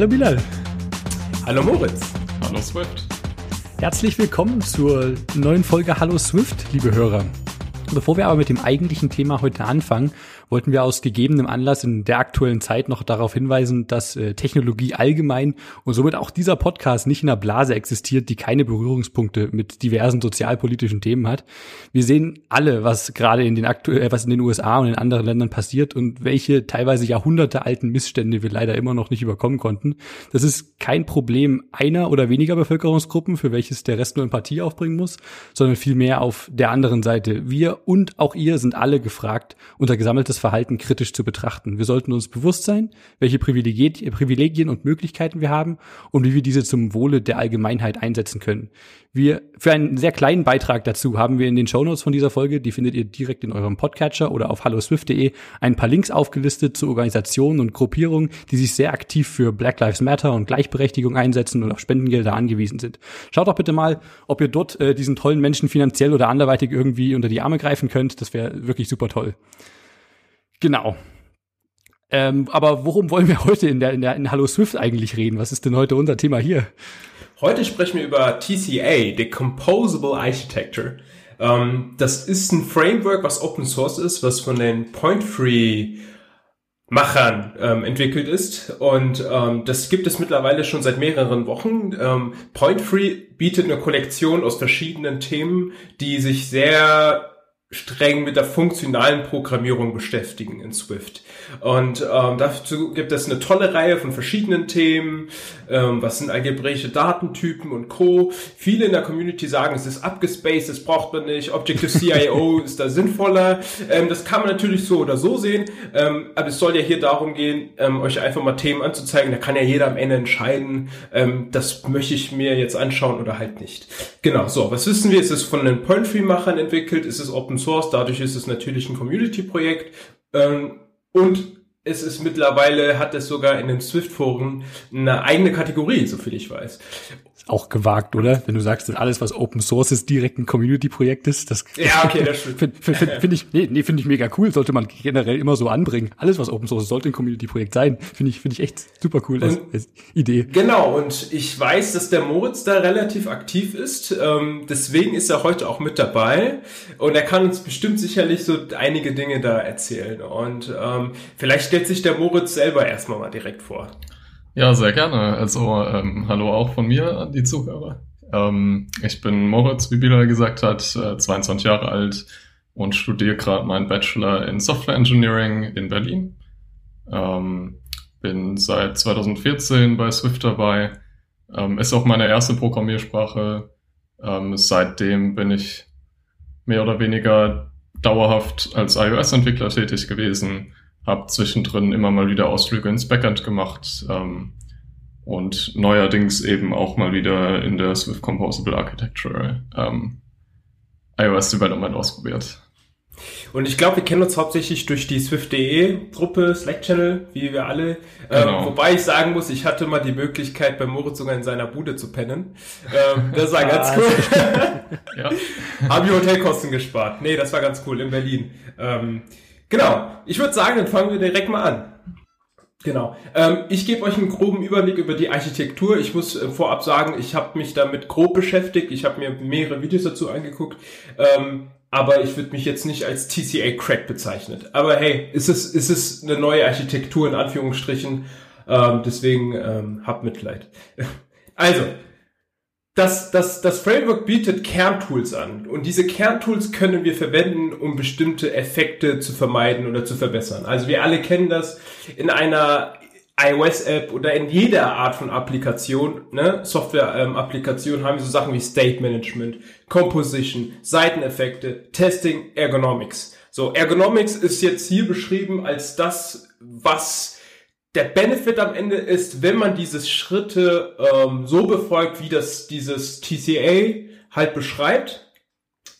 Hallo Bilal. Hallo Moritz. Hallo Swift. Herzlich willkommen zur neuen Folge Hallo Swift, liebe Hörer. Bevor wir aber mit dem eigentlichen Thema heute anfangen, wollten wir aus gegebenem Anlass in der aktuellen Zeit noch darauf hinweisen, dass äh, Technologie allgemein und somit auch dieser Podcast nicht in einer Blase existiert, die keine Berührungspunkte mit diversen sozialpolitischen Themen hat. Wir sehen alle, was gerade in den aktuell, äh, was in den USA und in anderen Ländern passiert und welche teilweise Jahrhunderte alten Missstände wir leider immer noch nicht überkommen konnten. Das ist kein Problem einer oder weniger Bevölkerungsgruppen, für welches der Rest nur Empathie aufbringen muss, sondern vielmehr auf der anderen Seite. Wir und auch ihr sind alle gefragt, unser gesammeltes Verhalten kritisch zu betrachten. Wir sollten uns bewusst sein, welche Privilegien und Möglichkeiten wir haben und wie wir diese zum Wohle der Allgemeinheit einsetzen können. Wir, für einen sehr kleinen Beitrag dazu haben wir in den Shownotes von dieser Folge, die findet ihr direkt in eurem Podcatcher oder auf halloswift.de, ein paar Links aufgelistet zu Organisationen und Gruppierungen, die sich sehr aktiv für Black Lives Matter und Gleichberechtigung einsetzen und auf Spendengelder angewiesen sind. Schaut doch bitte mal, ob ihr dort äh, diesen tollen Menschen finanziell oder anderweitig irgendwie unter die Arme greifen könnt. Das wäre wirklich super toll. Genau. Ähm, aber worum wollen wir heute in der, in der in Hallo Swift eigentlich reden? Was ist denn heute unser Thema hier? Heute sprechen wir über TCA, die Composable Architecture. Ähm, das ist ein Framework, was Open Source ist, was von den Point Free Machern ähm, entwickelt ist und ähm, das gibt es mittlerweile schon seit mehreren Wochen. Ähm, Point Free bietet eine Kollektion aus verschiedenen Themen, die sich sehr streng mit der funktionalen Programmierung beschäftigen in Swift. Und ähm, dazu gibt es eine tolle Reihe von verschiedenen Themen. Ähm, was sind algebraische Datentypen und Co. Viele in der Community sagen, es ist abgespaced, das braucht man nicht. Objective-CIO ist da sinnvoller. Ähm, das kann man natürlich so oder so sehen. Ähm, aber es soll ja hier darum gehen, ähm, euch einfach mal Themen anzuzeigen. Da kann ja jeder am Ende entscheiden, ähm, das möchte ich mir jetzt anschauen oder halt nicht. Genau, so. Was wissen wir? Es ist von den Point-Free-Machern entwickelt. Es ist Open Source, dadurch ist es natürlich ein Community-Projekt. Ähm, und es ist mittlerweile, hat es sogar in den Swift-Foren eine eigene Kategorie, soviel ich weiß auch gewagt, oder? Wenn du sagst, dass alles, was Open Source ist, direkt ein Community-Projekt ist. Das ja, okay, das. Finde find, find ich, nee, nee, finde ich mega cool. Sollte man generell immer so anbringen. Alles, was Open Source ist, sollte ein Community-Projekt sein. Finde ich, finde ich echt super cool als, als, Idee. Genau. Und ich weiß, dass der Moritz da relativ aktiv ist. Ähm, deswegen ist er heute auch mit dabei. Und er kann uns bestimmt sicherlich so einige Dinge da erzählen. Und ähm, vielleicht stellt sich der Moritz selber erstmal mal direkt vor. Ja, sehr gerne. Also ähm, hallo auch von mir an die Zuhörer. Ähm, ich bin Moritz, wie Bilal gesagt hat, äh, 22 Jahre alt und studiere gerade meinen Bachelor in Software Engineering in Berlin. Ähm, bin seit 2014 bei Swift dabei. Ähm, ist auch meine erste Programmiersprache. Ähm, seitdem bin ich mehr oder weniger dauerhaft als iOS-Entwickler tätig gewesen habe zwischendrin immer mal wieder Ausflüge ins Backend gemacht ähm, und neuerdings eben auch mal wieder in der Swift Composable Architecture ähm, iOS Development ausprobiert. Und ich glaube, wir kennen uns hauptsächlich durch die Swift.de Gruppe, Slack-Channel, wie wir alle. Ähm, genau. Ähm, wobei ich sagen muss, ich hatte mal die Möglichkeit, bei Moritz sogar in seiner Bude zu pennen. Ähm, das war ganz cool. ja. Habe ich Hotelkosten gespart. Nee, das war ganz cool in Berlin. Ähm, Genau. Ich würde sagen, dann fangen wir direkt mal an. Genau. Ähm, ich gebe euch einen groben Überblick über die Architektur. Ich muss äh, vorab sagen, ich habe mich damit grob beschäftigt. Ich habe mir mehrere Videos dazu angeguckt. Ähm, aber ich würde mich jetzt nicht als TCA-Crack bezeichnet. Aber hey, ist es, ist es eine neue Architektur in Anführungsstrichen. Ähm, deswegen ähm, habt Mitleid. Also, das, das, das Framework bietet Kerntools an und diese Kerntools können wir verwenden, um bestimmte Effekte zu vermeiden oder zu verbessern. Also wir alle kennen das in einer iOS-App oder in jeder Art von Applikation, ne, Software-Applikation, ähm, haben wir so Sachen wie State Management, Composition, Seiteneffekte, Testing, Ergonomics. So, Ergonomics ist jetzt hier beschrieben als das, was der Benefit am Ende ist, wenn man diese Schritte ähm, so befolgt, wie das dieses TCA halt beschreibt.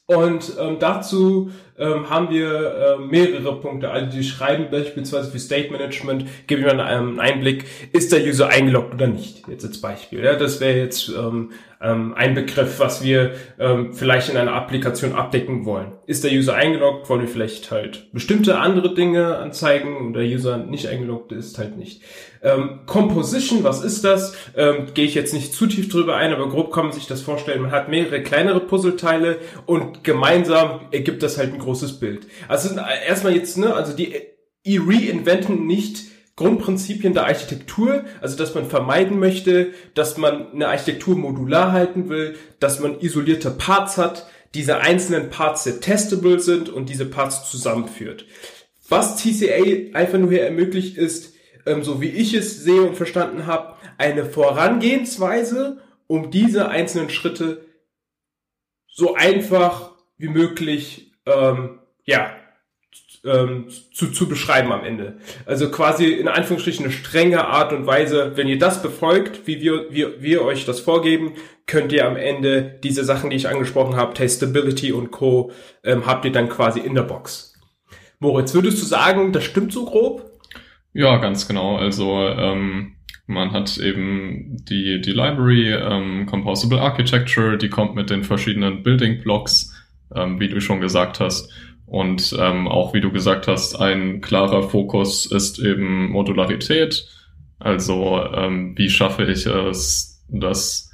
Und ähm, dazu ähm, haben wir äh, mehrere Punkte. Also die schreiben beispielsweise für State Management, gebe ich einen Einblick, ist der User eingeloggt oder nicht, jetzt als Beispiel. Ja, das wäre jetzt ähm, ähm, ein Begriff, was wir ähm, vielleicht in einer Applikation abdecken wollen. Ist der User eingeloggt, wollen wir vielleicht halt bestimmte andere Dinge anzeigen und der User nicht eingeloggt ist halt nicht. Ähm, Composition, was ist das? Ähm, Gehe ich jetzt nicht zu tief drüber ein, aber grob kann man sich das vorstellen. Man hat mehrere kleinere Puzzleteile und gemeinsam ergibt das halt ein großes Bild. Also erstmal jetzt, ne, also die reinventen nicht Grundprinzipien der Architektur, also dass man vermeiden möchte, dass man eine Architektur modular halten will, dass man isolierte Parts hat, diese einzelnen Parts sehr testable sind und diese Parts zusammenführt. Was TCA einfach nur hier ermöglicht ist, ähm, so wie ich es sehe und verstanden habe, eine Vorangehensweise, um diese einzelnen Schritte so einfach wie möglich ähm, ja ähm, zu, zu beschreiben am Ende. Also quasi in Anführungsstrichen eine strenge Art und Weise, wenn ihr das befolgt, wie wir, wir, wir euch das vorgeben, könnt ihr am Ende diese Sachen, die ich angesprochen habe, Testability und Co., ähm, habt ihr dann quasi in der Box. Moritz, würdest du sagen, das stimmt so grob? Ja, ganz genau. Also ähm, man hat eben die, die Library ähm, Composable Architecture, die kommt mit den verschiedenen Building Blocks, ähm, wie du schon gesagt hast. Und ähm, auch wie du gesagt hast, ein klarer Fokus ist eben Modularität. Also ähm, wie schaffe ich es, dass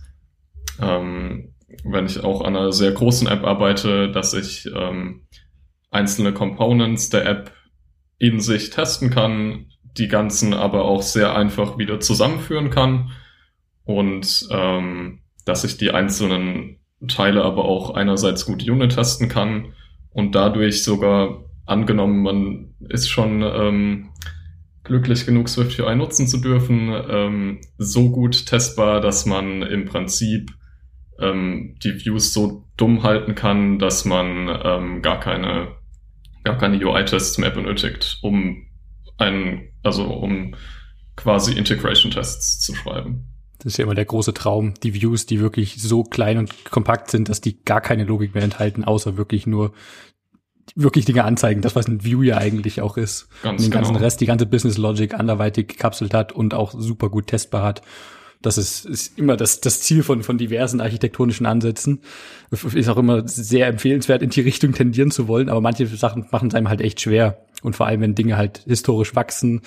ähm, wenn ich auch an einer sehr großen App arbeite, dass ich ähm, einzelne Components der App in sich testen kann, die ganzen aber auch sehr einfach wieder zusammenführen kann und ähm, dass ich die einzelnen Teile aber auch einerseits gut Unit testen kann und dadurch sogar angenommen, man ist schon ähm, glücklich genug, Swift UI nutzen zu dürfen, ähm, so gut testbar, dass man im Prinzip ähm, die Views so dumm halten kann, dass man ähm, gar keine gar keine UI-Tests mehr benötigt, um einen, also um quasi Integration-Tests zu schreiben. Das ist ja immer der große Traum, die Views, die wirklich so klein und kompakt sind, dass die gar keine Logik mehr enthalten, außer wirklich nur wirklich Dinge anzeigen, das was ein View ja eigentlich auch ist. Ganz und den ganzen genau. Rest, die ganze Business Logic anderweitig gekapselt hat und auch super gut testbar hat. Das ist, ist immer das, das Ziel von, von diversen architektonischen Ansätzen. Ist auch immer sehr empfehlenswert, in die Richtung tendieren zu wollen, aber manche Sachen machen es einem halt echt schwer. Und vor allem, wenn Dinge halt historisch wachsen,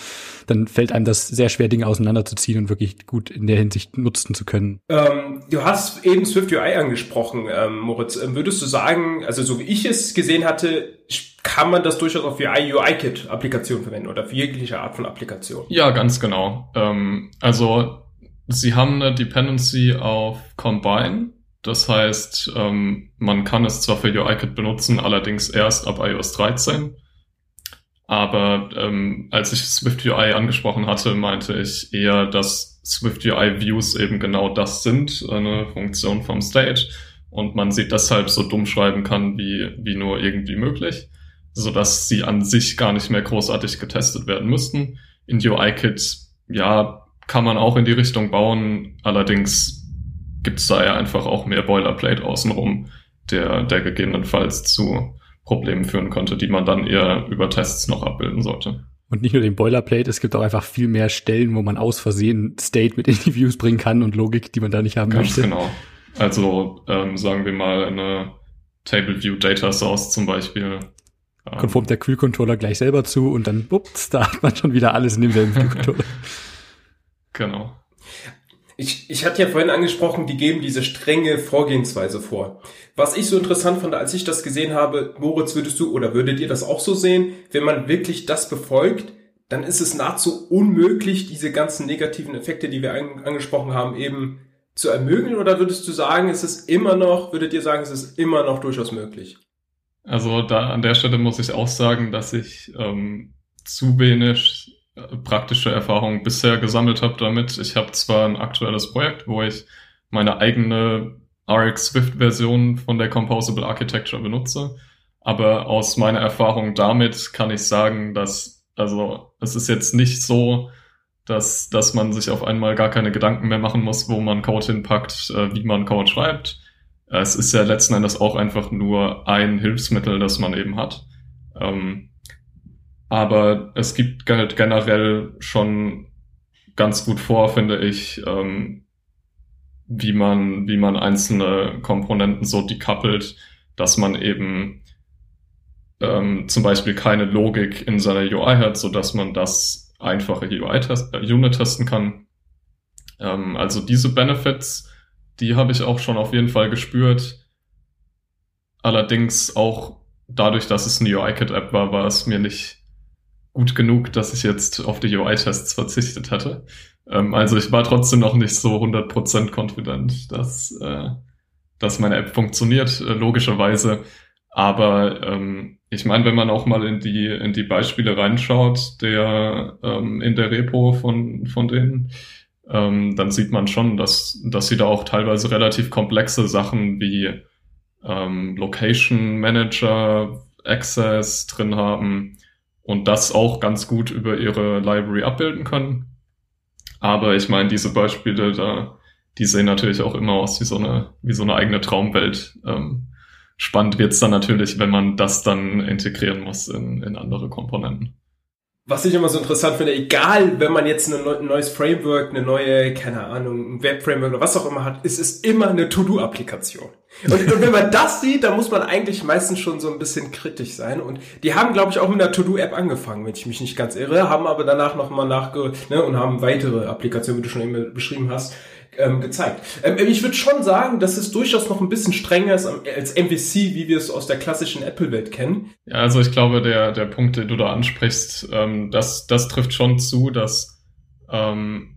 dann fällt einem das sehr schwer, Dinge auseinanderzuziehen und wirklich gut in der Hinsicht nutzen zu können. Ähm, du hast eben Swift UI angesprochen, ähm, Moritz. Ähm, würdest du sagen, also so wie ich es gesehen hatte, kann man das durchaus auch für UI-Kit-Applikationen verwenden oder für jegliche Art von Applikation? Ja, ganz genau. Ähm, also Sie haben eine Dependency auf Combine. Das heißt, ähm, man kann es zwar für UIKit benutzen, allerdings erst ab iOS 13. Aber ähm, als ich Swift UI angesprochen hatte, meinte ich eher, dass Swift UI Views eben genau das sind, eine Funktion vom State. Und man sie deshalb so dumm schreiben kann, wie, wie nur irgendwie möglich, sodass sie an sich gar nicht mehr großartig getestet werden müssten. In UIKit, ja, kann man auch in die Richtung bauen. Allerdings gibt es da ja einfach auch mehr Boilerplate außenrum, der, der gegebenenfalls zu Problemen führen könnte, die man dann eher über Tests noch abbilden sollte. Und nicht nur den Boilerplate, es gibt auch einfach viel mehr Stellen, wo man aus Versehen State mit in die Views bringen kann und Logik, die man da nicht haben Ganz möchte. Genau. Also ähm, sagen wir mal eine Table View Data Source zum Beispiel. Ähm, Konformt der Kühlcontroller gleich selber zu und dann, ups, da hat man schon wieder alles in demselben Kühlcontroller. Genau. Ich, ich hatte ja vorhin angesprochen, die geben diese strenge Vorgehensweise vor. Was ich so interessant fand, als ich das gesehen habe, Moritz, würdest du oder würdet ihr das auch so sehen? Wenn man wirklich das befolgt, dann ist es nahezu unmöglich, diese ganzen negativen Effekte, die wir an, angesprochen haben, eben zu ermöglichen? Oder würdest du sagen, es ist immer noch, würdet ihr sagen, es ist immer noch durchaus möglich? Also da an der Stelle muss ich auch sagen, dass ich ähm, zu wenig praktische Erfahrung bisher gesammelt habe damit. Ich habe zwar ein aktuelles Projekt, wo ich meine eigene RX Swift Version von der Composable Architecture benutze, aber aus meiner Erfahrung damit kann ich sagen, dass also es ist jetzt nicht so, dass, dass man sich auf einmal gar keine Gedanken mehr machen muss, wo man Code hinpackt, äh, wie man Code schreibt. Es ist ja letzten Endes auch einfach nur ein Hilfsmittel, das man eben hat. Ähm, aber es gibt halt generell schon ganz gut vor, finde ich, ähm, wie man, wie man einzelne Komponenten so decoupelt, dass man eben ähm, zum Beispiel keine Logik in seiner UI hat, so dass man das einfache UI-Test, äh, Unit testen kann. Ähm, also diese Benefits, die habe ich auch schon auf jeden Fall gespürt. Allerdings auch dadurch, dass es eine UI-Kit-App war, war es mir nicht gut genug, dass ich jetzt auf die UI-Tests verzichtet hatte. Ähm, also ich war trotzdem noch nicht so 100% confident, dass, äh, dass meine App funktioniert, äh, logischerweise. Aber ähm, ich meine, wenn man auch mal in die, in die Beispiele reinschaut, der ähm, in der Repo von, von denen, ähm, dann sieht man schon, dass, dass sie da auch teilweise relativ komplexe Sachen wie ähm, Location Manager, Access drin haben und das auch ganz gut über ihre Library abbilden können. Aber ich meine, diese Beispiele da, die sehen natürlich auch immer aus wie so eine, wie so eine eigene Traumwelt. Ähm, spannend wird's dann natürlich, wenn man das dann integrieren muss in, in andere Komponenten was ich immer so interessant finde, egal, wenn man jetzt ein neues Framework, eine neue, keine Ahnung, ein Web-Framework oder was auch immer hat, ist es immer eine To-Do-Applikation. Und, und, wenn man das sieht, dann muss man eigentlich meistens schon so ein bisschen kritisch sein. Und die haben, glaube ich, auch mit einer To-Do-App angefangen, wenn ich mich nicht ganz irre, haben aber danach nochmal nachge, ne, und haben weitere Applikationen, wie du schon eben beschrieben hast, ähm, gezeigt. Ähm, ich würde schon sagen, dass es durchaus noch ein bisschen strenger ist als MVC, wie wir es aus der klassischen Apple-Welt kennen. Ja, also ich glaube, der, der Punkt, den du da ansprichst, ähm, das, das trifft schon zu, dass ähm,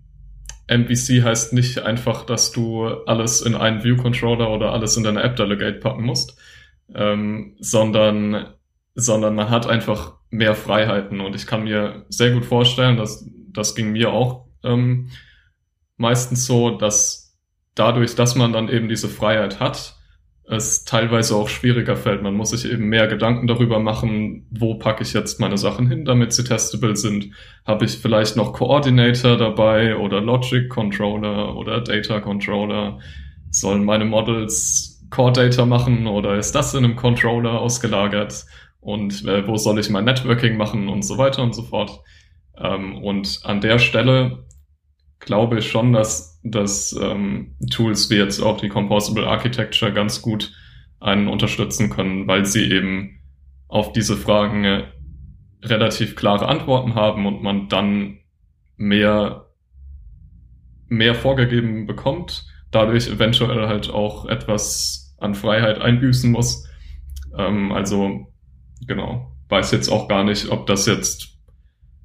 MVC heißt nicht einfach, dass du alles in einen View-Controller oder alles in deine App-Delegate packen musst, ähm, sondern, sondern man hat einfach mehr Freiheiten und ich kann mir sehr gut vorstellen, dass das ging mir auch ähm, meistens so, dass dadurch, dass man dann eben diese Freiheit hat, es teilweise auch schwieriger fällt. Man muss sich eben mehr Gedanken darüber machen, wo packe ich jetzt meine Sachen hin, damit sie testable sind. Habe ich vielleicht noch Coordinator dabei oder Logic Controller oder Data Controller? Sollen meine Models Core Data machen oder ist das in einem Controller ausgelagert? Und äh, wo soll ich mein Networking machen und so weiter und so fort? Ähm, und an der Stelle glaube ich schon, dass, dass ähm, Tools wie jetzt auch die Composable Architecture ganz gut einen unterstützen können, weil sie eben auf diese Fragen äh, relativ klare Antworten haben und man dann mehr, mehr vorgegeben bekommt, dadurch eventuell halt auch etwas an Freiheit einbüßen muss. Ähm, also genau, weiß jetzt auch gar nicht, ob das jetzt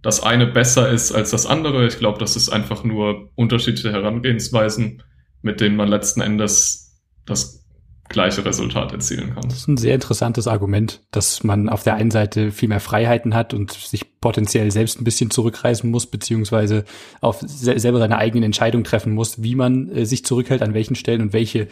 das eine besser ist als das andere. Ich glaube, das ist einfach nur unterschiedliche Herangehensweisen, mit denen man letzten Endes das gleiche Resultat erzielen kann. Das ist ein sehr interessantes Argument, dass man auf der einen Seite viel mehr Freiheiten hat und sich potenziell selbst ein bisschen zurückreißen muss, beziehungsweise auf selber seine eigenen Entscheidungen treffen muss, wie man äh, sich zurückhält, an welchen Stellen und welche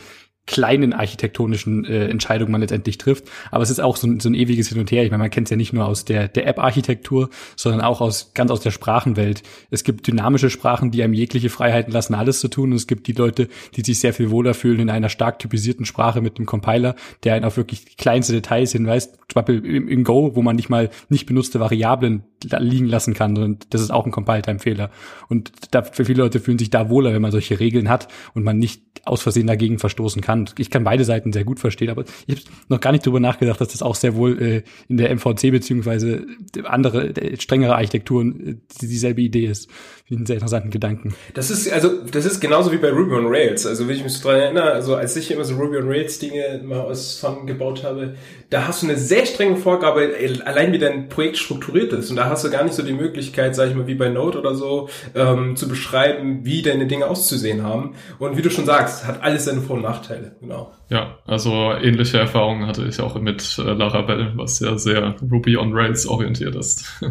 kleinen architektonischen äh, Entscheidungen man letztendlich trifft. Aber es ist auch so ein, so ein ewiges Hin und Her. Ich meine, man kennt es ja nicht nur aus der, der App-Architektur, sondern auch aus ganz aus der Sprachenwelt. Es gibt dynamische Sprachen, die einem jegliche Freiheiten lassen, alles zu tun. Und es gibt die Leute, die sich sehr viel wohler fühlen in einer stark typisierten Sprache mit einem Compiler, der einen auf wirklich kleinste Details hinweist. Zum Beispiel im, im Go, wo man nicht mal nicht benutzte Variablen liegen lassen kann. Und das ist auch ein Compile-Time-Fehler. Und da, für viele Leute fühlen sich da wohler, wenn man solche Regeln hat und man nicht aus Versehen dagegen verstoßen kann. Ich kann beide Seiten sehr gut verstehen, aber ich habe noch gar nicht drüber nachgedacht, dass das auch sehr wohl äh, in der MVC beziehungsweise andere, äh, strengere Architekturen äh, dieselbe Idee ist. Finde einen sehr interessanten Gedanken. Das ist, also, das ist genauso wie bei Ruby on Rails. Also, wenn ich mich so dran erinnere, also, als ich immer so Ruby on Rails Dinge mal aus Fun gebaut habe, da hast du eine sehr strenge Vorgabe, allein wie dein Projekt strukturiert ist. Und da hast du gar nicht so die Möglichkeit, sag ich mal, wie bei Node oder so, ähm, zu beschreiben, wie deine Dinge auszusehen haben. Und wie du schon sagst, hat alles seine Vor- und Nachteile. Genau. Ja, also ähnliche Erfahrungen hatte ich auch mit äh, Laravel, was ja sehr Ruby on Rails orientiert ist.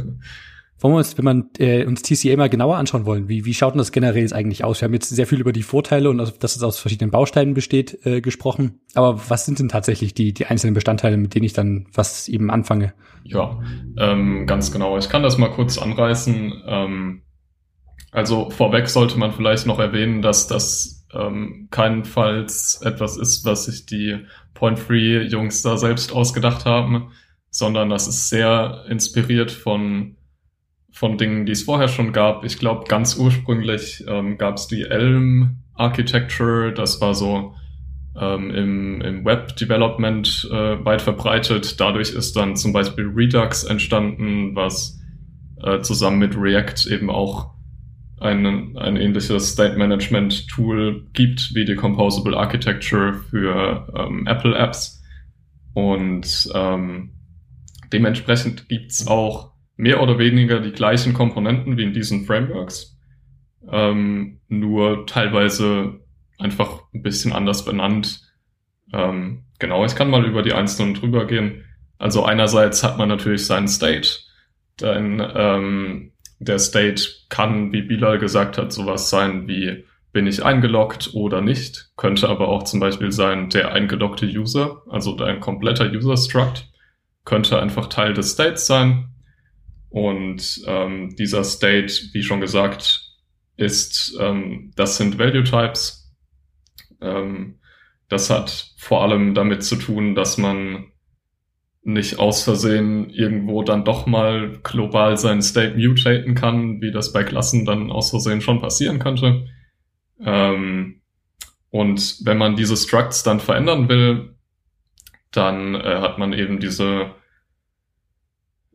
Wollen wir uns, wenn man äh, uns TCA mal genauer anschauen wollen, wie, wie schaut denn das generell jetzt eigentlich aus? Wir haben jetzt sehr viel über die Vorteile und dass es aus verschiedenen Bausteinen besteht äh, gesprochen. Aber was sind denn tatsächlich die, die einzelnen Bestandteile, mit denen ich dann was eben anfange? Ja, ähm, ganz genau. Ich kann das mal kurz anreißen. Ähm, also vorweg sollte man vielleicht noch erwähnen, dass das ähm, keinenfalls etwas ist, was sich die Point-Free-Jungs da selbst ausgedacht haben, sondern das ist sehr inspiriert von, von Dingen, die es vorher schon gab. Ich glaube, ganz ursprünglich ähm, gab es die Elm Architecture, das war so ähm, im, im Web-Development äh, weit verbreitet. Dadurch ist dann zum Beispiel Redux entstanden, was äh, zusammen mit React eben auch ein, ein ähnliches State Management Tool gibt wie die Composable Architecture für ähm, Apple Apps. Und ähm, dementsprechend gibt's auch mehr oder weniger die gleichen Komponenten wie in diesen Frameworks, ähm, nur teilweise einfach ein bisschen anders benannt. Ähm, genau, ich kann mal über die einzelnen drüber gehen. Also einerseits hat man natürlich seinen State, denn ähm, der State kann, wie Bilal gesagt hat, sowas sein wie bin ich eingeloggt oder nicht, könnte aber auch zum Beispiel sein der eingeloggte User, also dein kompletter User Struct, könnte einfach Teil des States sein. Und ähm, dieser State, wie schon gesagt, ist, ähm, das sind Value Types, ähm, das hat vor allem damit zu tun, dass man nicht aus Versehen irgendwo dann doch mal global seinen State mutaten kann, wie das bei Klassen dann aus Versehen schon passieren könnte. Ähm, und wenn man diese Structs dann verändern will, dann äh, hat man eben diese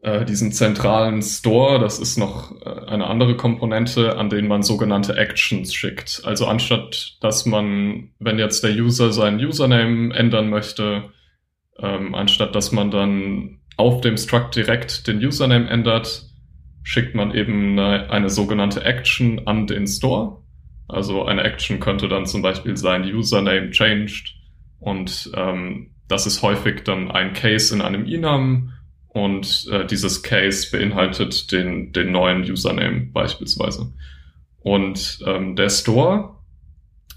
äh, diesen zentralen Store, das ist noch äh, eine andere Komponente, an den man sogenannte Actions schickt. Also anstatt, dass man, wenn jetzt der User seinen Username ändern möchte, ähm, anstatt dass man dann auf dem Struct direkt den Username ändert, schickt man eben eine, eine sogenannte Action an den Store. Also eine Action könnte dann zum Beispiel sein Username changed und ähm, das ist häufig dann ein Case in einem Enum und äh, dieses Case beinhaltet den, den neuen Username beispielsweise. Und ähm, der Store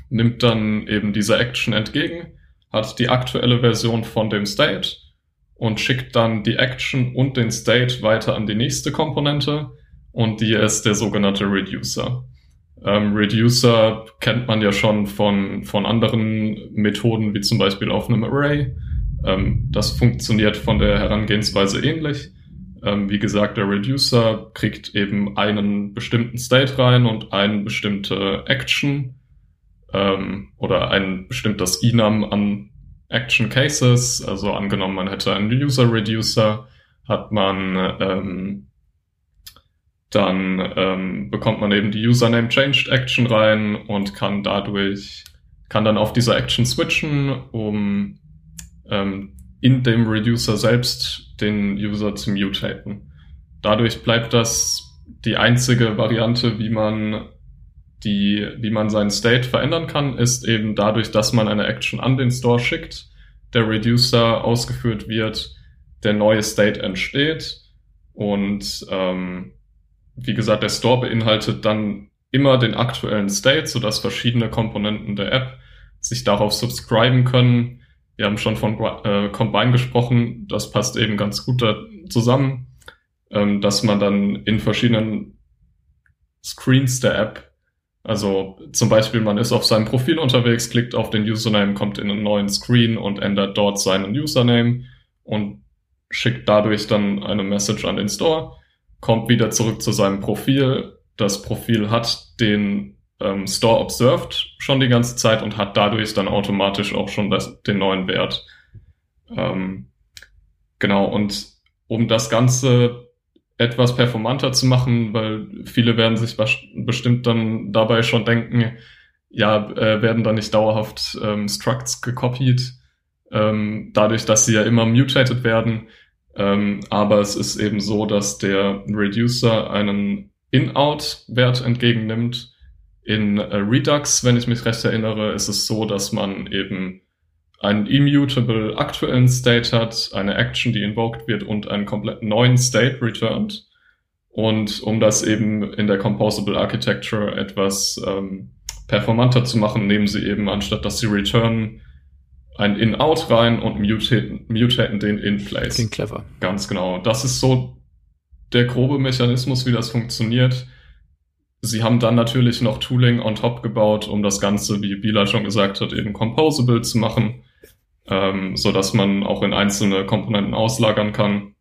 nimmt dann eben diese Action entgegen, hat die aktuelle Version von dem State und schickt dann die Action und den State weiter an die nächste Komponente und die ist der sogenannte Reducer. Ähm, Reducer kennt man ja schon von, von anderen Methoden, wie zum Beispiel auf einem Array. Ähm, das funktioniert von der Herangehensweise ähnlich. Ähm, wie gesagt, der Reducer kriegt eben einen bestimmten State rein und eine bestimmte Action ähm, oder ein bestimmtes Enum an Action Cases. Also angenommen, man hätte einen User Reducer, hat man ähm, dann ähm, bekommt man eben die Username Changed Action rein und kann dadurch kann dann auf diese Action switchen, um ähm, in dem Reducer selbst den User zu mutaten. Dadurch bleibt das die einzige Variante, wie man die, wie man seinen State verändern kann, ist eben dadurch, dass man eine Action an den Store schickt, der Reducer ausgeführt wird, der neue State entsteht und ähm, wie gesagt, der Store beinhaltet dann immer den aktuellen State, sodass verschiedene Komponenten der App sich darauf subscriben können wir haben schon von äh, Combine gesprochen, das passt eben ganz gut zusammen, ähm, dass man dann in verschiedenen Screens der App, also zum Beispiel man ist auf seinem Profil unterwegs, klickt auf den Username, kommt in einen neuen Screen und ändert dort seinen Username und schickt dadurch dann eine Message an den Store, kommt wieder zurück zu seinem Profil. Das Profil hat den ähm, Store observed schon die ganze Zeit und hat dadurch dann automatisch auch schon das, den neuen Wert. Ähm, genau, und um das Ganze etwas performanter zu machen, weil viele werden sich bestimmt dann dabei schon denken, ja, äh, werden da nicht dauerhaft ähm, Structs gekopiert, ähm, dadurch, dass sie ja immer mutated werden. Ähm, aber es ist eben so, dass der Reducer einen In-Out-Wert entgegennimmt in äh, Redux, wenn ich mich recht erinnere, ist es so, dass man eben einen immutable aktuellen State hat, eine Action, die invoked wird und einen komplett neuen State returned. Und um das eben in der Composable Architecture etwas ähm, performanter zu machen, nehmen sie eben, anstatt dass sie returnen, ein In-Out rein und mutaten, mutaten den In-Place. Klingt clever. Ganz genau. Das ist so der grobe Mechanismus, wie das funktioniert. Sie haben dann natürlich noch Tooling on top gebaut, um das Ganze, wie Bila schon gesagt hat, eben composable zu machen. ähm, so dass man auch in einzelne Komponenten auslagern kann.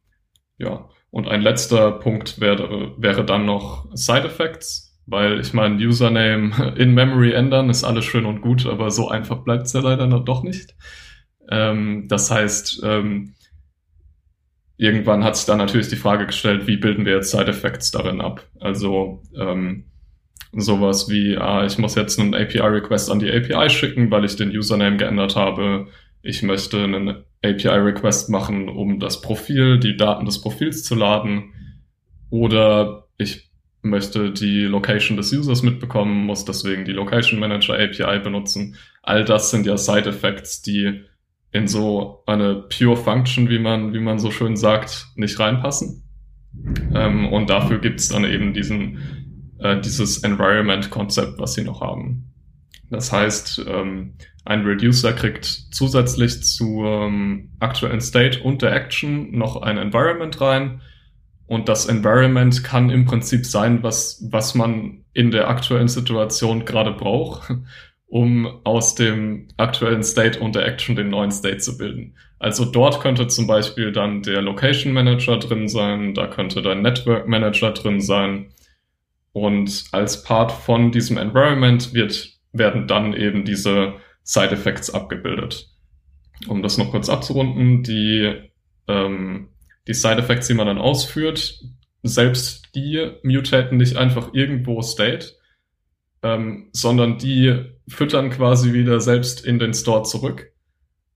Ja. Und ein letzter Punkt wäre, wäre dann noch Side Effects, weil ich meine, Username in Memory ändern ist alles schön und gut, aber so einfach bleibt es ja leider noch doch nicht. Ähm, das heißt, ähm, irgendwann hat sich dann natürlich die Frage gestellt, wie bilden wir jetzt Side Effects darin ab? Also ähm, sowas wie, ah, ich muss jetzt einen API-Request an die API schicken, weil ich den Username geändert habe. Ich möchte einen API-Request machen, um das Profil, die Daten des Profils zu laden. Oder ich möchte die Location des Users mitbekommen, muss deswegen die Location Manager API benutzen. All das sind ja Side Effects, die in so eine Pure Function, wie man, wie man so schön sagt, nicht reinpassen. Ähm, und dafür gibt's dann eben diesen, äh, dieses Environment-Konzept, was sie noch haben. Das heißt, ähm, ein Reducer kriegt zusätzlich zum ähm, aktuellen State und der Action noch ein Environment rein. Und das Environment kann im Prinzip sein, was, was man in der aktuellen Situation gerade braucht um aus dem aktuellen State und der Action den neuen State zu bilden. Also dort könnte zum Beispiel dann der Location Manager drin sein, da könnte dein Network Manager drin sein. Und als Part von diesem Environment wird, werden dann eben diese Side Effects abgebildet. Um das noch kurz abzurunden, die, ähm, die Side Effects, die man dann ausführt, selbst die mutaten nicht einfach irgendwo State, ähm, sondern die füttern quasi wieder selbst in den Store zurück,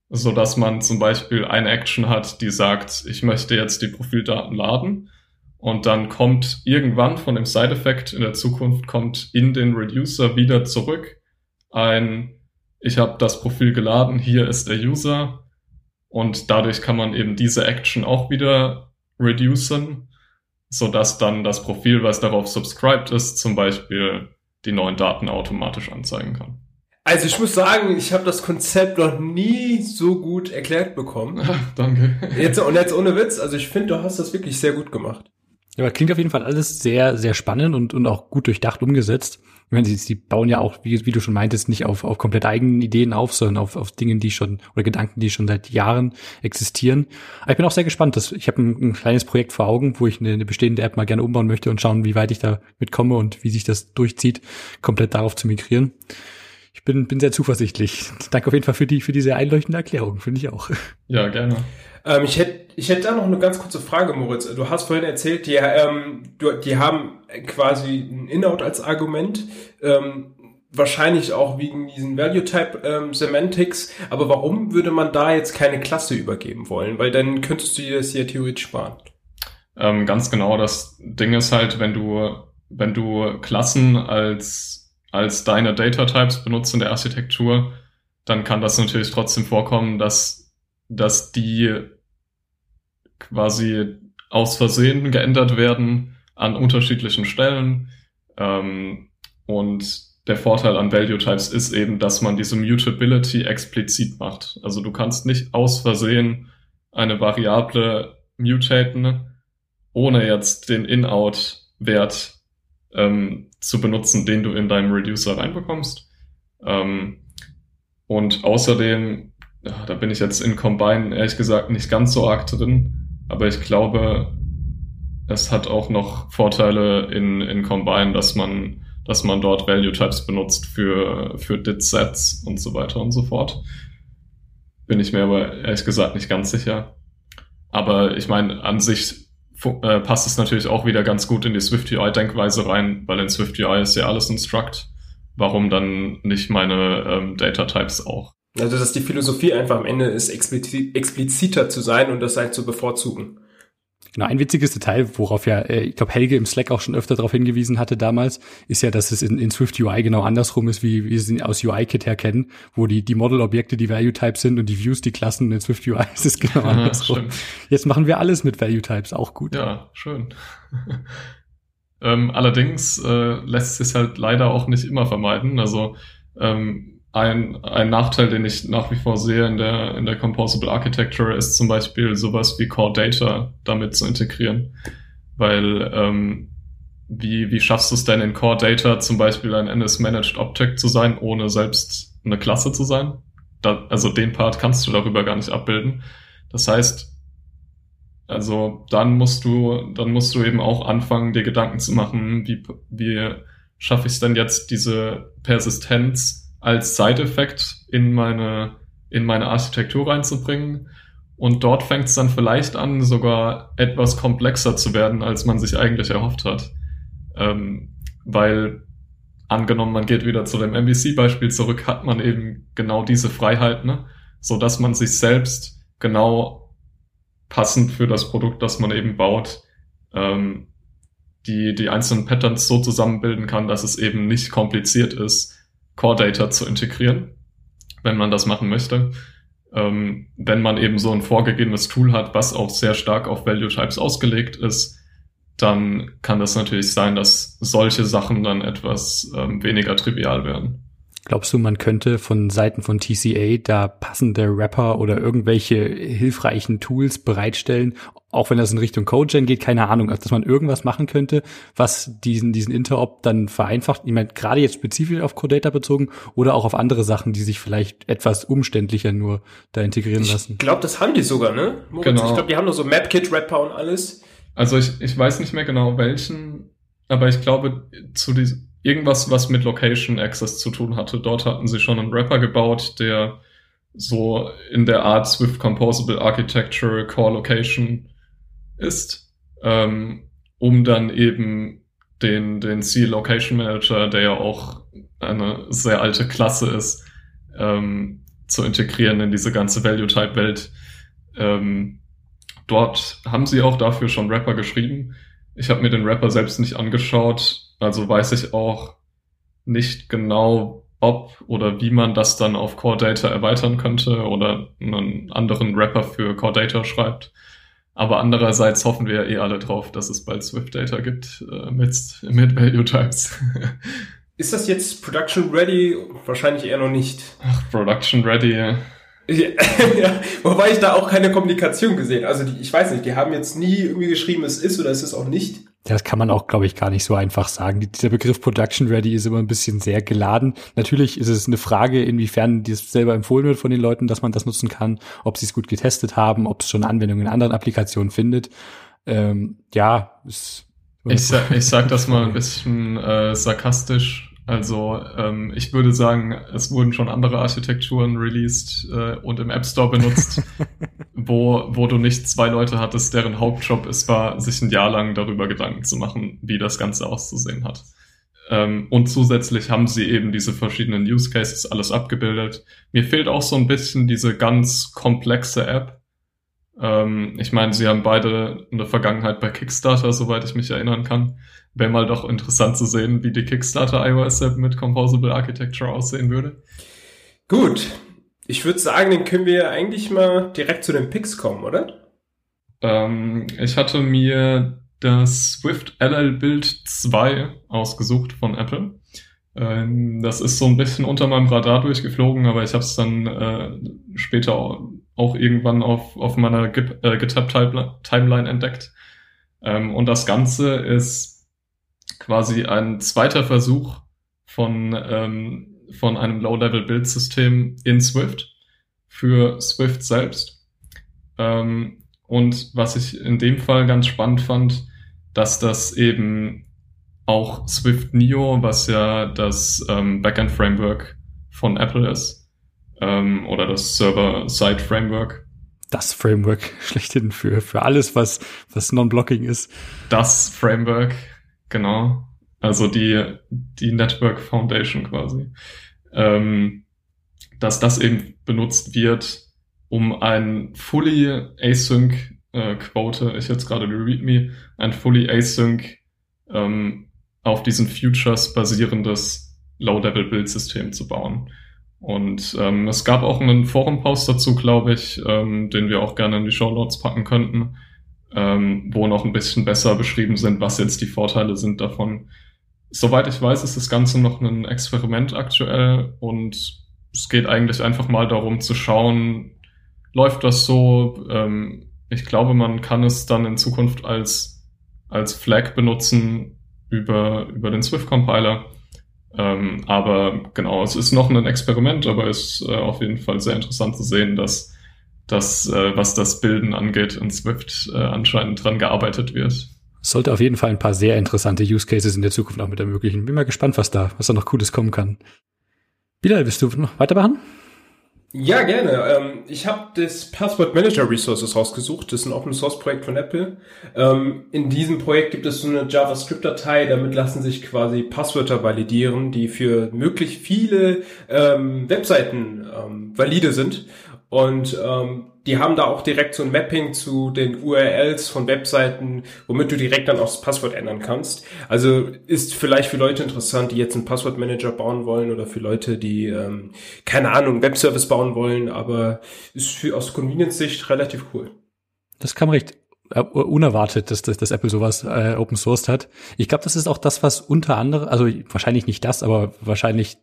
so dass man zum Beispiel eine Action hat, die sagt, ich möchte jetzt die Profildaten laden und dann kommt irgendwann von dem Side-Effekt in der Zukunft kommt in den Reducer wieder zurück ein, ich habe das Profil geladen, hier ist der User und dadurch kann man eben diese Action auch wieder reducen, so dass dann das Profil, was darauf subscribed ist, zum Beispiel die neuen Daten automatisch anzeigen kann. Also ich muss sagen, ich habe das Konzept noch nie so gut erklärt bekommen. Danke. Jetzt, und jetzt ohne Witz, also ich finde, du hast das wirklich sehr gut gemacht. Ja, aber klingt auf jeden Fall alles sehr, sehr spannend und, und auch gut durchdacht umgesetzt. Ich meine, sie, sie bauen ja auch, wie, wie du schon meintest, nicht auf, auf komplett eigenen Ideen auf, sondern auf, auf Dingen, die schon, oder Gedanken, die schon seit Jahren existieren. Aber ich bin auch sehr gespannt. Dass, ich habe ein, ein kleines Projekt vor Augen, wo ich eine, eine bestehende App mal gerne umbauen möchte und schauen, wie weit ich da mitkomme und wie sich das durchzieht, komplett darauf zu migrieren. Ich bin, bin sehr zuversichtlich. Danke auf jeden Fall für die, für diese einleuchtende Erklärung, finde ich auch. Ja, gerne. Ähm, ich hätte ich hätte da noch eine ganz kurze Frage, Moritz. Du hast vorhin erzählt, die, ähm, du, die haben quasi ein In-Out als Argument. Ähm, wahrscheinlich auch wegen diesen Value-Type ähm, Semantics. Aber warum würde man da jetzt keine Klasse übergeben wollen? Weil dann könntest du dir das ja theoretisch sparen. Ähm, ganz genau. Das Ding ist halt, wenn du, wenn du Klassen als, als deine Data Types benutzt in der Architektur, dann kann das natürlich trotzdem vorkommen, dass, dass die quasi aus Versehen geändert werden an unterschiedlichen Stellen. Ähm, und der Vorteil an Value Types ist eben, dass man diese Mutability explizit macht. Also du kannst nicht aus Versehen eine Variable mutaten, ohne jetzt den In-Out-Wert ähm, zu benutzen, den du in deinem Reducer reinbekommst. Ähm, und außerdem, da bin ich jetzt in Combine ehrlich gesagt nicht ganz so arg drin, aber ich glaube, es hat auch noch Vorteile in, in Combine, dass man, dass man dort Value Types benutzt für, für Dit-Sets und so weiter und so fort. Bin ich mir aber ehrlich gesagt nicht ganz sicher. Aber ich meine, an sich äh, passt es natürlich auch wieder ganz gut in die Swift UI-Denkweise rein, weil in Swift UI ist ja alles ein Struct. Warum dann nicht meine ähm, Data Types auch? Also, dass die Philosophie einfach am Ende ist, expliziter zu sein und das halt zu bevorzugen. Genau, ein witziges Detail, worauf ja, äh, ich glaube, Helge im Slack auch schon öfter darauf hingewiesen hatte damals, ist ja, dass es in, in Swift UI genau andersrum ist, wie wir es aus UI-Kit her kennen, wo die, die Model-Objekte die Value-Types sind und die Views die Klassen und in Swift UI ist es genau andersrum. Ja, Jetzt machen wir alles mit Value-Types, auch gut. Ja, schön. ähm, allerdings äh, lässt sich halt leider auch nicht immer vermeiden. Also ähm, ein, ein Nachteil, den ich nach wie vor sehe in der, in der Composable Architecture, ist zum Beispiel sowas wie Core Data damit zu integrieren. Weil ähm, wie, wie schaffst du es denn in Core Data zum Beispiel ein NS Managed Object zu sein, ohne selbst eine Klasse zu sein? da, also den Part kannst du darüber gar nicht abbilden. Das heißt, also dann musst du, dann musst du eben auch anfangen, dir Gedanken zu machen, wie, wie schaffe ich es denn jetzt, diese Persistenz als Side-Effekt in meine, in meine Architektur reinzubringen? Und dort fängt es dann vielleicht an, sogar etwas komplexer zu werden, als man sich eigentlich erhofft hat. Ähm, weil angenommen, man geht wieder zu dem MVC-Beispiel zurück, hat man eben genau diese Freiheit, ne? so dass man sich selbst genau passend für das Produkt, das man eben baut, ähm, die, die einzelnen Patterns so zusammenbilden kann, dass es eben nicht kompliziert ist, Core Data zu integrieren, wenn man das machen möchte. Ähm, wenn man eben so ein vorgegebenes Tool hat, was auch sehr stark auf Value Types ausgelegt ist, dann kann das natürlich sein, dass solche Sachen dann etwas ähm, weniger trivial werden. Glaubst du, man könnte von Seiten von TCA da passende Rapper oder irgendwelche hilfreichen Tools bereitstellen, auch wenn das in Richtung Codegen geht, keine Ahnung, also dass man irgendwas machen könnte, was diesen, diesen Interop dann vereinfacht? Ich meine, gerade jetzt spezifisch auf Codata bezogen oder auch auf andere Sachen, die sich vielleicht etwas umständlicher nur da integrieren lassen. Ich glaube, das haben die sogar, ne? Moritz? Genau. Ich glaube, die haben nur so MapKit-Rapper und alles. Also ich, ich weiß nicht mehr genau welchen, aber ich glaube, zu diesem irgendwas, was mit Location Access zu tun hatte. Dort hatten sie schon einen Wrapper gebaut, der so in der Art Swift Composable Architecture Core Location ist, ähm, um dann eben den, den C Location Manager, der ja auch eine sehr alte Klasse ist, ähm, zu integrieren in diese ganze Value Type Welt. Ähm, dort haben sie auch dafür schon Rapper geschrieben. Ich habe mir den Rapper selbst nicht angeschaut, also weiß ich auch nicht genau, ob oder wie man das dann auf Core Data erweitern könnte oder einen anderen Wrapper für Core Data schreibt. Aber andererseits hoffen wir ja eh alle drauf, dass es bald Swift Data gibt äh, mit, mit Value Types. Ist das jetzt Production Ready? Wahrscheinlich eher noch nicht. Ach, Production Ready. Ja, ja, wobei ich da auch keine Kommunikation gesehen. Also die, ich weiß nicht, die haben jetzt nie irgendwie geschrieben, es ist oder es ist auch nicht. Das kann man auch, glaube ich, gar nicht so einfach sagen. Dieser Begriff Production Ready ist immer ein bisschen sehr geladen. Natürlich ist es eine Frage, inwiefern das selber empfohlen wird von den Leuten, dass man das nutzen kann, ob sie es gut getestet haben, ob es schon Anwendungen in anderen Applikationen findet. Ähm, ja, ist ich, sag, ich sag das mal ein bisschen äh, sarkastisch. Also ähm, ich würde sagen, es wurden schon andere Architekturen released äh, und im App Store benutzt, wo, wo du nicht zwei Leute hattest, deren Hauptjob es war, sich ein Jahr lang darüber Gedanken zu machen, wie das Ganze auszusehen hat. Ähm, und zusätzlich haben sie eben diese verschiedenen Use Cases alles abgebildet. Mir fehlt auch so ein bisschen diese ganz komplexe App. Ähm, ich meine, sie haben beide eine Vergangenheit bei Kickstarter, soweit ich mich erinnern kann wäre mal doch interessant zu sehen, wie die Kickstarter iOS App mit Composable Architecture aussehen würde. Gut. Ich würde sagen, dann können wir eigentlich mal direkt zu den Picks kommen, oder? Ähm, ich hatte mir das Swift LL Build 2 ausgesucht von Apple. Ähm, das ist so ein bisschen unter meinem Radar durchgeflogen, aber ich habe es dann äh, später auch, irgendwann auf, auf meiner äh, GitHub-Timeline entdeckt. Ähm, und das Ganze ist quasi ein zweiter Versuch von, ähm, von einem Low-Level-Build-System in Swift für Swift selbst. Ähm, und was ich in dem Fall ganz spannend fand, dass das eben auch Swift Neo, was ja das ähm, Backend-Framework von Apple ist, ähm, oder das Server-Side-Framework. Das Framework schlechthin für, für alles, was, was Non-Blocking ist. Das Framework, Genau. Also die, die Network Foundation quasi. Ähm, dass das eben benutzt wird, um ein fully async äh, Quote, ich jetzt gerade die README, ein fully async ähm, auf diesen Futures basierendes Low-Level-Build-System zu bauen. Und ähm, es gab auch einen Forum-Post dazu, glaube ich, ähm, den wir auch gerne in die Show Notes packen könnten, ähm, wo noch ein bisschen besser beschrieben sind, was jetzt die Vorteile sind davon. Soweit ich weiß, ist das Ganze noch ein Experiment aktuell und es geht eigentlich einfach mal darum zu schauen, läuft das so? Ähm, ich glaube, man kann es dann in Zukunft als, als Flag benutzen über, über den Swift-Compiler. Ähm, aber genau, es ist noch ein Experiment, aber es ist äh, auf jeden Fall sehr interessant zu sehen, dass, dass äh, was das Bilden angeht, in Swift äh, anscheinend dran gearbeitet wird. Sollte auf jeden Fall ein paar sehr interessante Use Cases in der Zukunft auch mit ermöglichen. Bin mal gespannt, was da, was da noch Cooles kommen kann. Bilal, willst du noch weitermachen? Ja, gerne. Ähm, ich habe das Password Manager Resources rausgesucht. Das ist ein Open Source Projekt von Apple. Ähm, in diesem Projekt gibt es so eine JavaScript-Datei. Damit lassen sich quasi Passwörter validieren, die für möglich viele ähm, Webseiten ähm, valide sind. Und ähm, die haben da auch direkt so ein Mapping zu den URLs von Webseiten, womit du direkt dann auch das Passwort ändern kannst. Also ist vielleicht für Leute interessant, die jetzt einen Passwortmanager bauen wollen oder für Leute, die ähm, keine Ahnung Webservice bauen wollen, aber ist für, aus Convenience-Sicht relativ cool. Das kam recht unerwartet, dass, dass, dass Apple sowas äh, open sourced hat. Ich glaube, das ist auch das, was unter anderem, also wahrscheinlich nicht das, aber wahrscheinlich,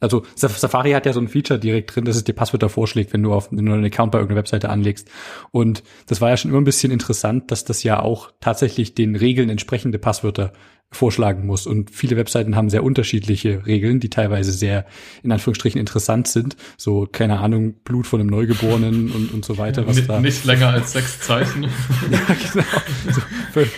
also Safari hat ja so ein Feature direkt drin, dass es dir Passwörter vorschlägt, wenn du auf wenn du einen Account bei irgendeiner Webseite anlegst. Und das war ja schon immer ein bisschen interessant, dass das ja auch tatsächlich den Regeln entsprechende Passwörter vorschlagen muss. Und viele Webseiten haben sehr unterschiedliche Regeln, die teilweise sehr, in Anführungsstrichen, interessant sind. So, keine Ahnung, Blut von einem Neugeborenen und, und so weiter. Was nicht, da nicht länger als sechs Zeichen. Ja, genau. So, für,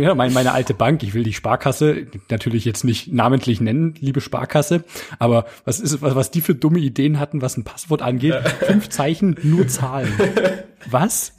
ja, meine, meine alte Bank, ich will die Sparkasse natürlich jetzt nicht namentlich nennen, liebe Sparkasse, aber was ist, was, was die für dumme Ideen hatten, was ein Passwort angeht? Fünf Zeichen, nur Zahlen. Was?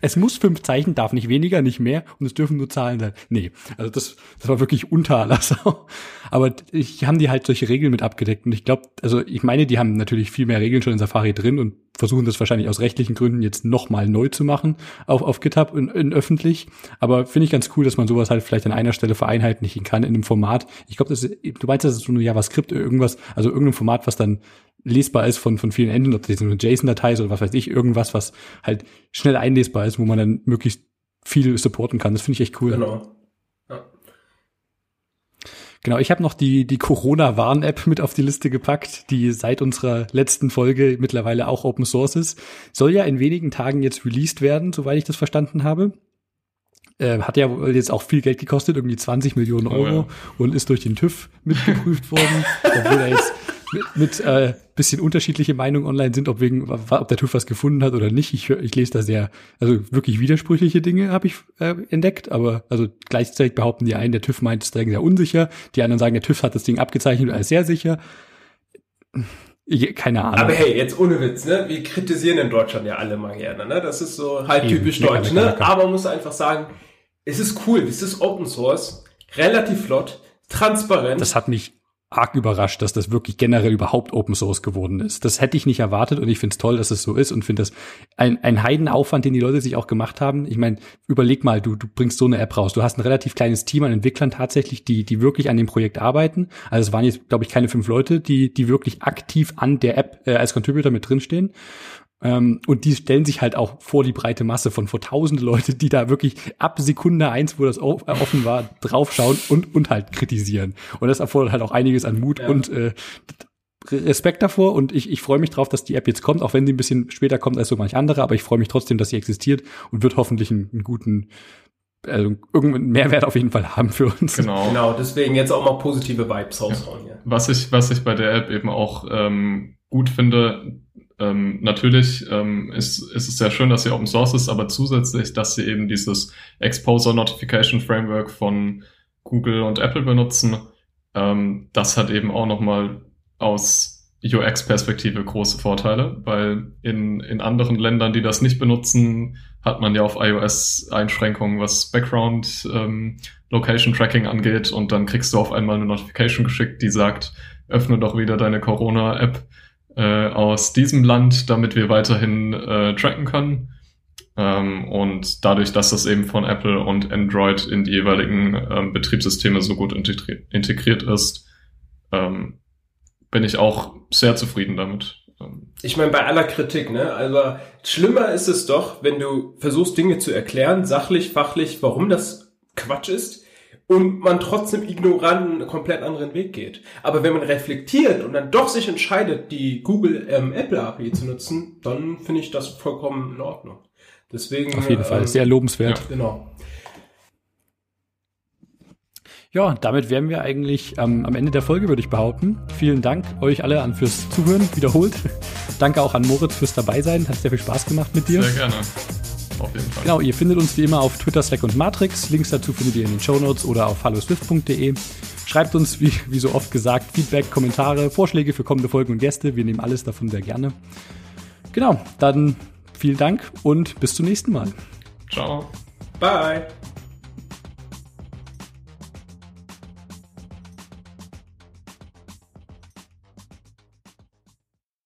Es muss fünf Zeichen, darf nicht weniger, nicht mehr und es dürfen nur Zahlen sein. Nee, also das, das war wirklich unter aller Sau. Aber ich haben die halt solche Regeln mit abgedeckt und ich glaube, also ich meine, die haben natürlich viel mehr Regeln schon in Safari drin und versuchen das wahrscheinlich aus rechtlichen Gründen jetzt nochmal neu zu machen auf, auf GitHub in, in öffentlich. Aber finde ich ganz cool, dass man sowas halt vielleicht an einer Stelle vereinheitlichen kann in einem Format. Ich glaube, das ist, du meinst, das ist so eine JavaScript irgendwas, also irgendein Format, was dann lesbar ist von, von vielen Enden, ob das jetzt eine JSON-Datei ist oder was weiß ich, irgendwas, was halt schnell einlesbar ist, wo man dann möglichst viel supporten kann. Das finde ich echt cool. Genau. Ja. Genau, ich habe noch die, die Corona-Warn-App mit auf die Liste gepackt, die seit unserer letzten Folge mittlerweile auch Open Source ist. Soll ja in wenigen Tagen jetzt released werden, soweit ich das verstanden habe. Äh, hat ja jetzt auch viel Geld gekostet, irgendwie 20 Millionen Euro oh, ja. und ist durch den TÜV mitgeprüft worden, obwohl er jetzt mit, mit äh, bisschen unterschiedliche Meinungen online sind, ob wegen, ob der TÜV was gefunden hat oder nicht. Ich, ich lese da sehr, also wirklich widersprüchliche Dinge habe ich äh, entdeckt, aber also gleichzeitig behaupten die einen, der TÜV meint es sehr unsicher, die anderen sagen, der TÜV hat das Ding abgezeichnet als sehr sicher. Ich, keine Ahnung. Aber hey, jetzt ohne Witz, ne? Wir kritisieren in Deutschland ja alle mal gerne, ne? Das ist so halt Eben, typisch deutsch, ne? Aber man muss einfach sagen, es ist cool, es ist Open Source, relativ flott, transparent. Das hat mich arg überrascht, dass das wirklich generell überhaupt Open Source geworden ist. Das hätte ich nicht erwartet und ich finde es toll, dass es so ist und finde das ein, ein Heidenaufwand, den die Leute sich auch gemacht haben. Ich meine, überleg mal, du, du bringst so eine App raus. Du hast ein relativ kleines Team an Entwicklern tatsächlich, die, die wirklich an dem Projekt arbeiten. Also es waren jetzt, glaube ich, keine fünf Leute, die, die wirklich aktiv an der App äh, als Contributor mit drinstehen. Ähm, und die stellen sich halt auch vor die breite Masse von vor tausende Leute, die da wirklich ab Sekunde eins, wo das äh, offen war, draufschauen und, und halt kritisieren. Und das erfordert halt auch einiges an Mut ja. und äh, Respekt davor und ich, ich freue mich drauf, dass die App jetzt kommt, auch wenn sie ein bisschen später kommt als so manch andere, aber ich freue mich trotzdem, dass sie existiert und wird hoffentlich einen, einen guten also irgendeinen Mehrwert auf jeden Fall haben für uns. Genau. Genau, deswegen jetzt auch mal positive Vibes raushauen. Ja. Was ich, was ich bei der App eben auch ähm, gut finde, ähm, natürlich ähm, ist, ist es sehr schön, dass sie Open Source ist, aber zusätzlich, dass sie eben dieses Exposure Notification Framework von Google und Apple benutzen, ähm, das hat eben auch nochmal aus UX-Perspektive große Vorteile, weil in, in anderen Ländern, die das nicht benutzen, hat man ja auf iOS Einschränkungen, was Background ähm, Location Tracking angeht und dann kriegst du auf einmal eine Notification geschickt, die sagt, öffne doch wieder deine Corona-App äh, aus diesem Land, damit wir weiterhin äh, tracken können. Ähm, und dadurch, dass das eben von Apple und Android in die jeweiligen ähm, Betriebssysteme so gut integri integriert ist, ähm, bin ich auch sehr zufrieden damit. Ähm, ich meine, bei aller Kritik, ne? Also schlimmer ist es doch, wenn du versuchst, Dinge zu erklären, sachlich, fachlich, warum das Quatsch ist, und man trotzdem ignorant einen komplett anderen Weg geht. Aber wenn man reflektiert und dann doch sich entscheidet, die Google ähm, Apple API zu nutzen, dann finde ich das vollkommen in Ordnung. Deswegen auf jeden ähm, Fall sehr lobenswert. Ja. Genau. Ja, damit wären wir eigentlich ähm, am Ende der Folge, würde ich behaupten. Vielen Dank euch alle an fürs Zuhören, wiederholt. Danke auch an Moritz fürs Dabeisein. Hat sehr viel Spaß gemacht mit dir. Sehr gerne. Auf jeden Fall. Genau, ihr findet uns wie immer auf Twitter, Slack und Matrix. Links dazu findet ihr in den Show Notes oder auf halloswift.de. Schreibt uns, wie, wie so oft gesagt, Feedback, Kommentare, Vorschläge für kommende Folgen und Gäste. Wir nehmen alles davon sehr gerne. Genau, dann vielen Dank und bis zum nächsten Mal. Ciao. Bye.